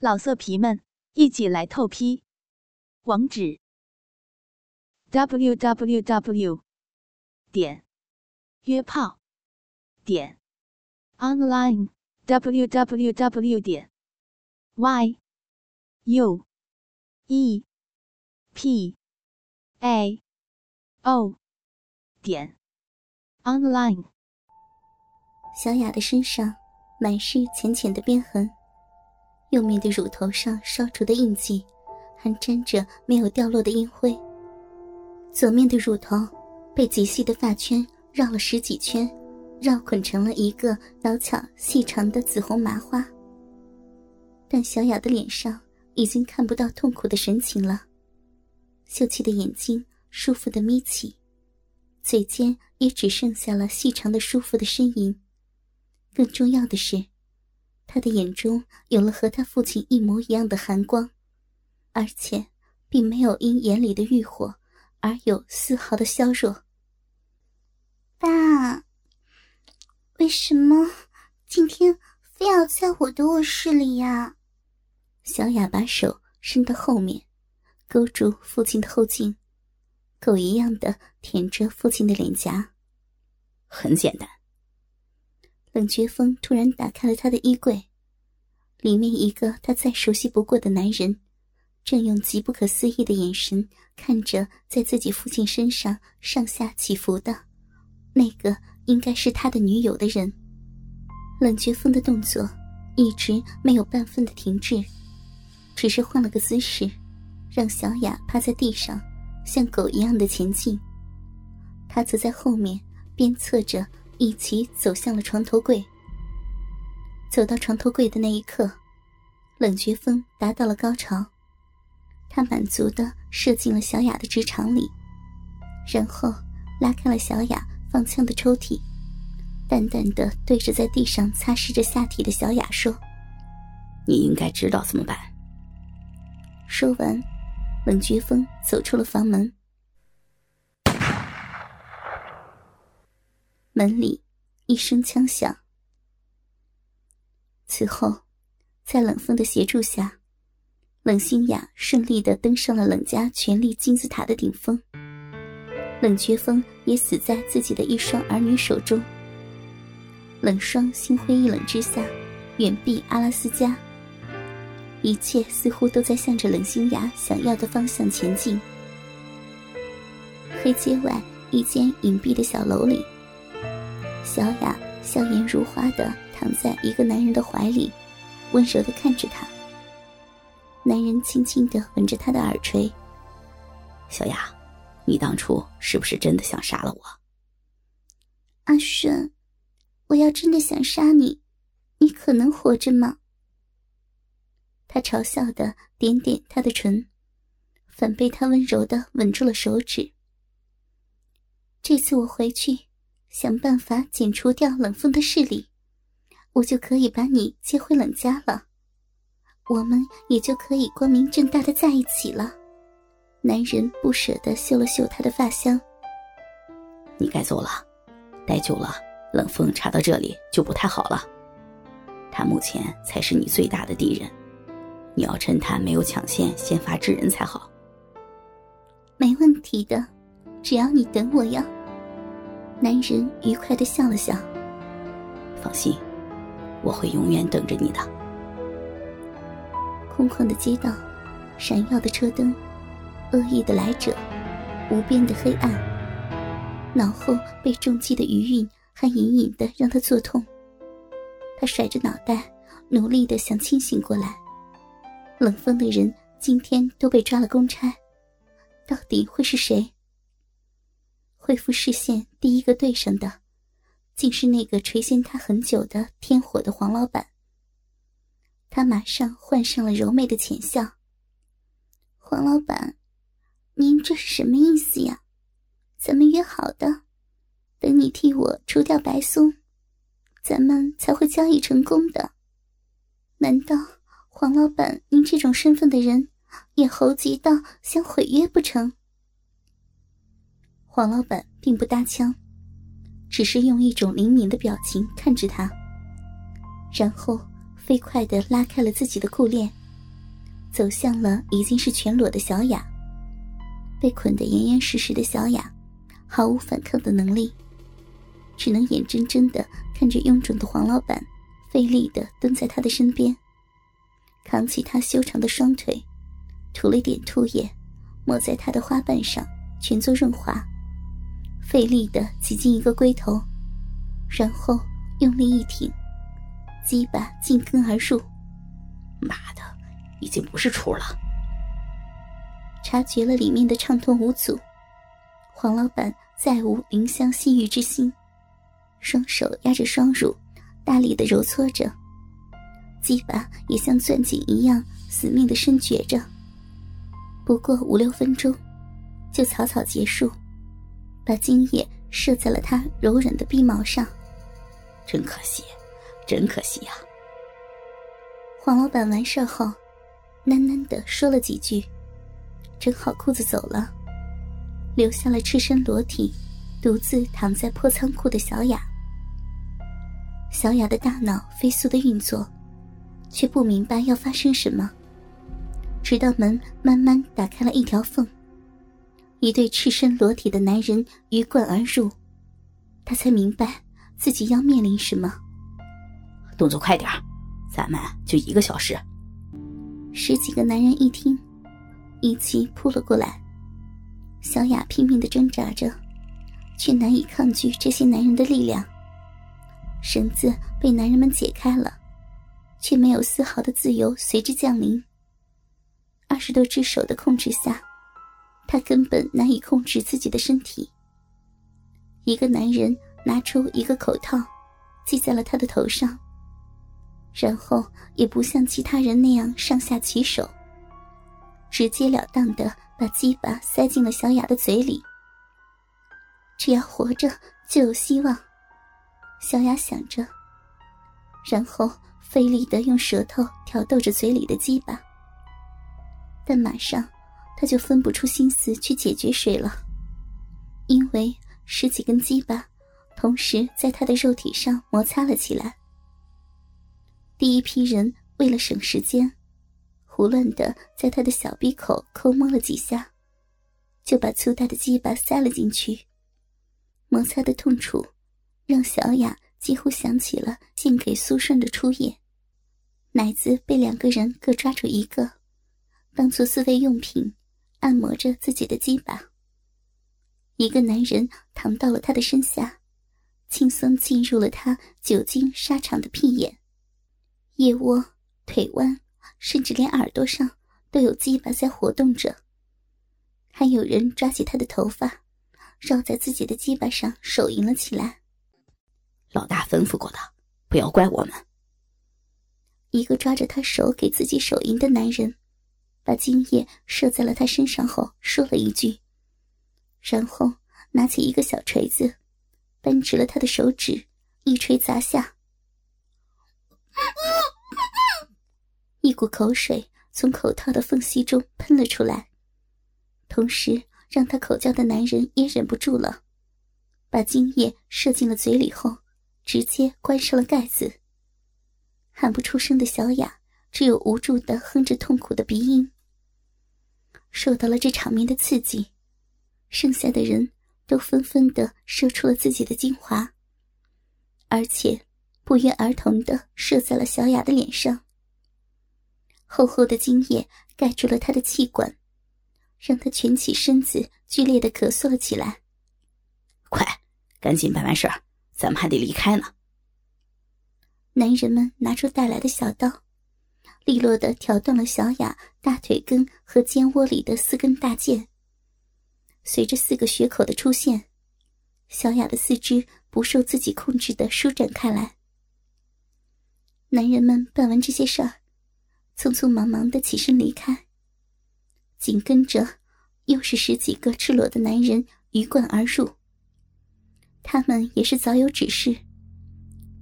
老色皮们，一起来透批！网址：w w w 点约炮点 online w w w 点 y u e p a o 点 online。小雅的身上满是浅浅的鞭痕。右面的乳头上烧灼的印记，还沾着没有掉落的烟灰。左面的乳头被极细的发圈绕了十几圈，绕捆成了一个小巧细长的紫红麻花。但小雅的脸上已经看不到痛苦的神情了，秀气的眼睛舒服的眯起，嘴尖也只剩下了细长的舒服的呻吟。更重要的是。他的眼中有了和他父亲一模一样的寒光，而且并没有因眼里的欲火而有丝毫的消弱。爸，为什么今天非要在我的卧室里呀？小雅把手伸到后面，勾住父亲的后颈，狗一样的舔着父亲的脸颊。很简单。冷绝风突然打开了他的衣柜，里面一个他再熟悉不过的男人，正用极不可思议的眼神看着在自己父亲身上上下起伏的，那个应该是他的女友的人。冷绝风的动作一直没有半分的停滞，只是换了个姿势，让小雅趴在地上，像狗一样的前进，他则在后面鞭策着。一起走向了床头柜。走到床头柜的那一刻，冷绝风达到了高潮，他满足的射进了小雅的直肠里，然后拉开了小雅放枪的抽屉，淡淡的对着在地上擦拭着下体的小雅说：“你应该知道怎么办。”说完，冷绝风走出了房门。门里一声枪响。此后，在冷风的协助下，冷心雅顺利的登上了冷家权力金字塔的顶峰。冷绝风也死在自己的一双儿女手中。冷霜心灰意冷之下，远避阿拉斯加。一切似乎都在向着冷心雅想要的方向前进。黑街外一间隐蔽的小楼里。小雅笑颜如花的躺在一个男人的怀里，温柔的看着他。男人轻轻的吻着她的耳垂。小雅，你当初是不是真的想杀了我？阿顺，我要真的想杀你，你可能活着吗？他嘲笑的点点他的唇，反被他温柔的吻住了手指。这次我回去。想办法剪除掉冷风的势力，我就可以把你接回冷家了，我们也就可以光明正大的在一起了。男人不舍得嗅了嗅他的发香。你该走了，待久了，冷风查到这里就不太好了。他目前才是你最大的敌人，你要趁他没有抢先，先发制人才好。没问题的，只要你等我呀。男人愉快的笑了笑。放心，我会永远等着你的。空旷的街道，闪耀的车灯，恶意的来者，无边的黑暗。脑后被重击的余韵还隐隐的让他作痛。他甩着脑袋，努力的想清醒过来。冷风的人今天都被抓了公差，到底会是谁？恢复视线，第一个对上的，竟是那个垂涎他很久的天火的黄老板。他马上换上了柔媚的浅笑：“黄老板，您这是什么意思呀？咱们约好的，等你替我除掉白松，咱们才会交易成功的。难道黄老板您这种身份的人，也猴急到想毁约不成？”黄老板并不搭腔，只是用一种灵敏的表情看着他，然后飞快的拉开了自己的裤链，走向了已经是全裸的小雅。被捆得严严实实的小雅，毫无反抗的能力，只能眼睁睁的看着臃肿的黄老板费力的蹲在他的身边，扛起他修长的双腿，涂了点唾液，抹在他的花瓣上，全做润滑，费力的挤进一个龟头，然后用力一挺，鸡巴进根而入。妈的，已经不是处了。察觉了里面的畅通无阻，黄老板再无怜香惜玉之心，双手压着双乳，大力的揉搓着，鸡巴也像攥紧一样死命的伸掘着。不过五六分钟，就草草结束，把精液射在了他柔软的臂毛上。真可惜，真可惜呀！黄老板完事后，喃喃的说了几句。整好裤子走了，留下了赤身裸体、独自躺在破仓库的小雅。小雅的大脑飞速的运作，却不明白要发生什么。直到门慢慢打开了一条缝，一对赤身裸体的男人鱼贯而入，他才明白自己要面临什么。动作快点咱们就一个小时。十几个男人一听。一起扑了过来，小雅拼命的挣扎着，却难以抗拒这些男人的力量。绳子被男人们解开了，却没有丝毫的自由随之降临。二十多只手的控制下，他根本难以控制自己的身体。一个男人拿出一个口套，系在了她的头上，然后也不像其他人那样上下其手。直截了当的把鸡巴塞进了小雅的嘴里。只要活着就有希望，小雅想着，然后费力的用舌头挑逗着嘴里的鸡巴。但马上，他就分不出心思去解决谁了，因为十几根鸡巴同时在他的肉体上摩擦了起来。第一批人为了省时间。胡乱的在他的小鼻口抠摸了几下，就把粗大的鸡巴塞了进去。摩擦的痛楚，让小雅几乎想起了献给苏顺的初夜。奶子被两个人各抓住一个，当做自慰用品，按摩着自己的鸡巴。一个男人躺到了他的身下，轻松进入了他久经沙场的屁眼、腋窝、腿弯。甚至连耳朵上都有鸡巴在活动着，还有人抓起他的头发，绕在自己的鸡巴上手淫了起来。老大吩咐过的，不要怪我们。一个抓着他手给自己手淫的男人，把精液射在了他身上后，说了一句，然后拿起一个小锤子，扳直了他的手指，一锤砸下。一股口水从口套的缝隙中喷了出来，同时让他口叫的男人也忍不住了，把精液射进了嘴里后，直接关上了盖子。喊不出声的小雅只有无助的哼着痛苦的鼻音。受到了这场面的刺激，剩下的人都纷纷的射出了自己的精华，而且不约而同的射在了小雅的脸上。厚厚的精液盖住了她的气管，让她蜷起身子，剧烈的咳嗽了起来。快，赶紧办完事儿，咱们还得离开呢。男人们拿出带来的小刀，利落的挑断了小雅大腿根和肩窝里的四根大腱。随着四个血口的出现，小雅的四肢不受自己控制的舒展开来。男人们办完这些事儿。匆匆忙忙的起身离开，紧跟着又是十几个赤裸的男人鱼贯而入。他们也是早有指示，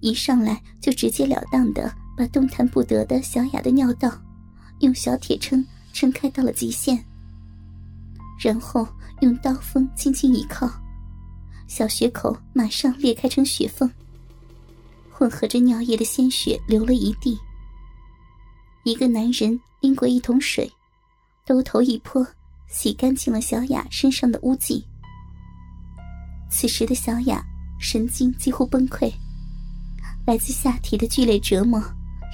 一上来就直截了当的把动弹不得的小雅的尿道用小铁撑撑开到了极限，然后用刀锋轻轻一靠，小血口马上裂开成血缝，混合着尿液的鲜血流了一地。一个男人拎过一桶水，兜头一泼，洗干净了小雅身上的污迹。此时的小雅神经几乎崩溃，来自下体的剧烈折磨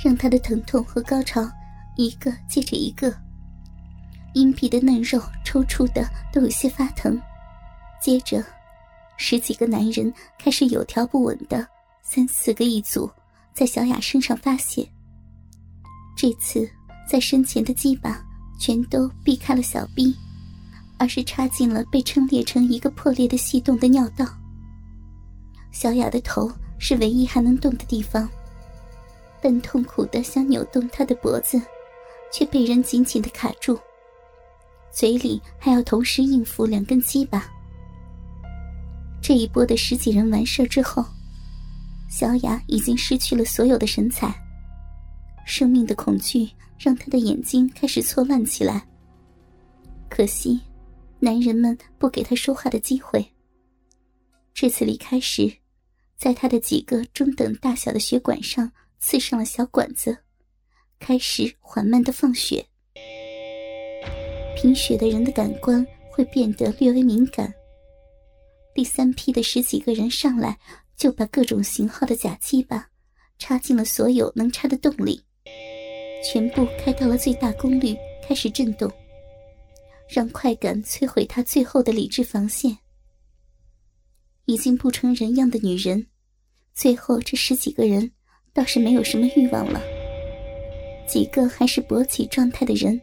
让他的疼痛和高潮一个接着一个，阴皮的嫩肉抽搐的都有些发疼。接着，十几个男人开始有条不紊的三四个一组在小雅身上发泄。这次在身前的鸡巴全都避开了小臂。而是插进了被撑裂成一个破裂的细洞的尿道。小雅的头是唯一还能动的地方，但痛苦的想扭动他的脖子，却被人紧紧的卡住。嘴里还要同时应付两根鸡巴。这一波的十几人完事之后，小雅已经失去了所有的神采。生命的恐惧让她的眼睛开始错乱起来。可惜。男人们不给他说话的机会。这次离开时，在他的几个中等大小的血管上刺上了小管子，开始缓慢的放血。贫血的人的感官会变得略微敏感。第三批的十几个人上来，就把各种型号的假鸡巴插进了所有能插的洞里，全部开到了最大功率，开始震动。让快感摧毁他最后的理智防线。已经不成人样的女人，最后这十几个人倒是没有什么欲望了。几个还是勃起状态的人，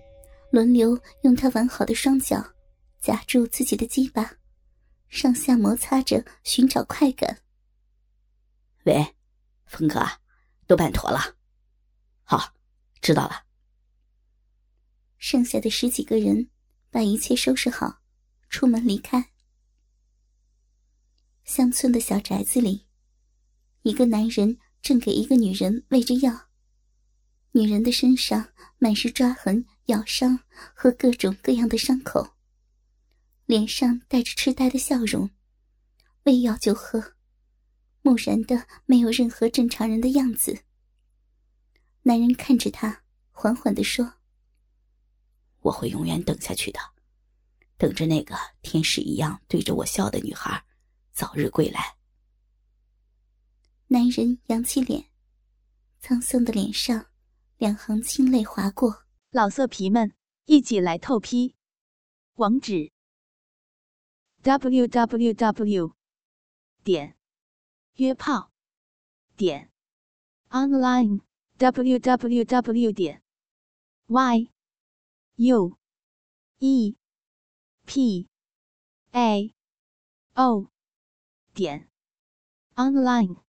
轮流用他完好的双脚夹住自己的鸡巴，上下摩擦着寻找快感。喂，峰哥，都办妥了。好，知道了。剩下的十几个人。把一切收拾好，出门离开。乡村的小宅子里，一个男人正给一个女人喂着药。女人的身上满是抓痕、咬伤和各种各样的伤口，脸上带着痴呆的笑容，喂药就喝，木然的没有任何正常人的样子。男人看着她，缓缓的说。我会永远等下去的，等着那个天使一样对着我笑的女孩早日归来。男人扬起脸，沧桑的脸上两行清泪划过。老色皮们，一起来透批！网址：w w w. 点约炮点 online w w w. 点 y。U E P A O 点 online。